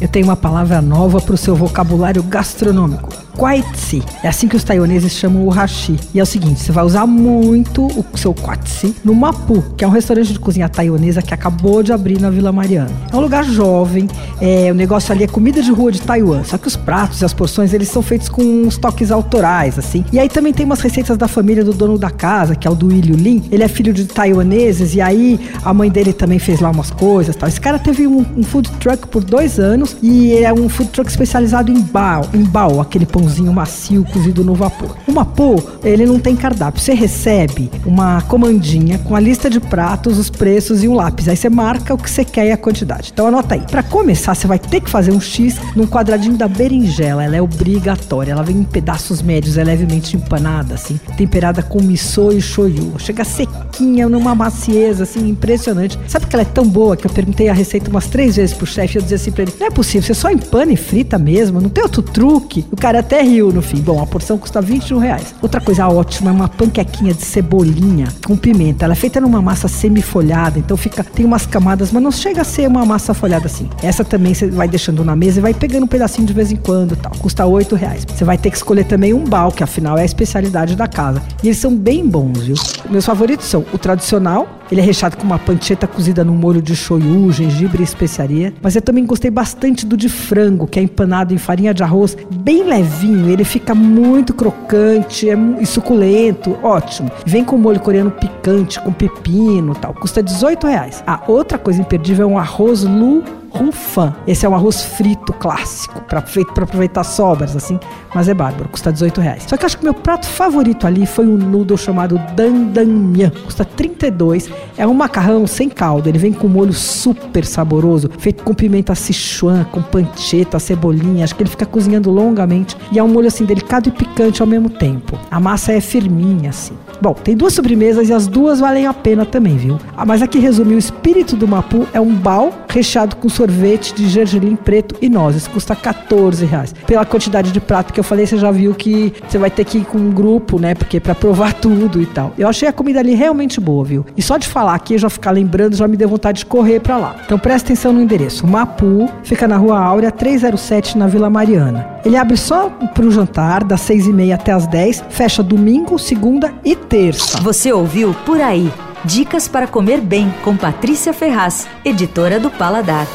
eu tenho uma palavra nova para o seu vocabulário gastronômico. Kwaitsi. É assim que os taiwaneses chamam o hashi. E é o seguinte, você vai usar muito o seu kwaitsi no Mapu, que é um restaurante de cozinha taiwanesa que acabou de abrir na Vila Mariana. É um lugar jovem, é, o negócio ali é comida de rua de Taiwan, só que os pratos e as porções eles são feitos com uns toques autorais, assim. E aí também tem umas receitas da família do dono da casa, que é o do William Lin. Ele é filho de taiwaneses e aí a mãe dele também fez lá umas coisas, tal. Esse cara teve um, um food truck por dois anos e é um food truck especializado em bao, em bao, aquele pãozinho macio cozido no vapor. O Mapo, ele não tem cardápio. Você recebe uma comandinha com a lista de pratos, os preços e um lápis. Aí você marca o que você quer e a quantidade. Então anota aí. Para começar, você vai ter que fazer um X num quadradinho da berinjela. Ela é obrigatória. Ela vem em pedaços médios, é levemente empanada, assim, temperada com miso e shoyu. Chega sequinha, numa macieza, assim, impressionante. Sabe que ela é tão boa que eu perguntei a receita umas três vezes pro chefe e eu dizia assim pra ele: não é possível, você só empana e frita mesmo, não tem outro truque. O cara até riu no fim. Bom, a porção custa 21 reais. Outra coisa ótima é uma panquequinha de cebolinha com pimenta. Ela é feita numa massa semi-folhada, então fica tem umas camadas, mas não chega a ser uma massa folhada assim. Essa também você vai deixando na mesa e vai pegando um pedacinho de vez em quando tal. Custa 8 reais. Você vai ter que escolher também um bal, que afinal é a especialidade da casa. E eles são bem bons, viu? Meus favoritos são o tradicional, ele é recheado com uma pancheta cozida no molho de shoyu, gengibre e especiaria. Mas eu também gostei bastante do de frango, que é empanado em farinha de arroz, bem levinho. Ele fica muito crocante é, e suculento, ótimo. Vem com molho coreano picante, com pepino tal. Custa 18 reais. A outra coisa imperdível é um arroz lu Rufan. Esse é um arroz frito clássico, pra, feito para aproveitar sobras, assim, mas é bárbaro, custa 18 reais. Só que acho que meu prato favorito ali foi um noodle chamado Dandanhan, custa 32. É um macarrão sem caldo, ele vem com molho super saboroso, feito com pimenta sichuan, com pancheta, cebolinha, acho que ele fica cozinhando longamente e é um molho assim delicado e picante ao mesmo tempo. A massa é firminha assim. Bom, tem duas sobremesas e as duas valem a pena também, viu? Ah, mas aqui resumir, o espírito do Mapu é um bal recheado com sorvete de gergelim preto e nozes. Custa 14 reais. Pela quantidade de prato que eu falei, você já viu que você vai ter que ir com um grupo, né? Porque para provar tudo e tal. Eu achei a comida ali realmente boa, viu? E só de falar aqui, já ficar lembrando, já me deu vontade de correr para lá. Então presta atenção no endereço. Mapu fica na Rua Áurea 307, na Vila Mariana. Ele abre só para o jantar, das 6 e meia até as 10, fecha domingo, segunda e terça. Você ouviu Por Aí. Dicas para comer bem com Patrícia Ferraz, editora do Paladar.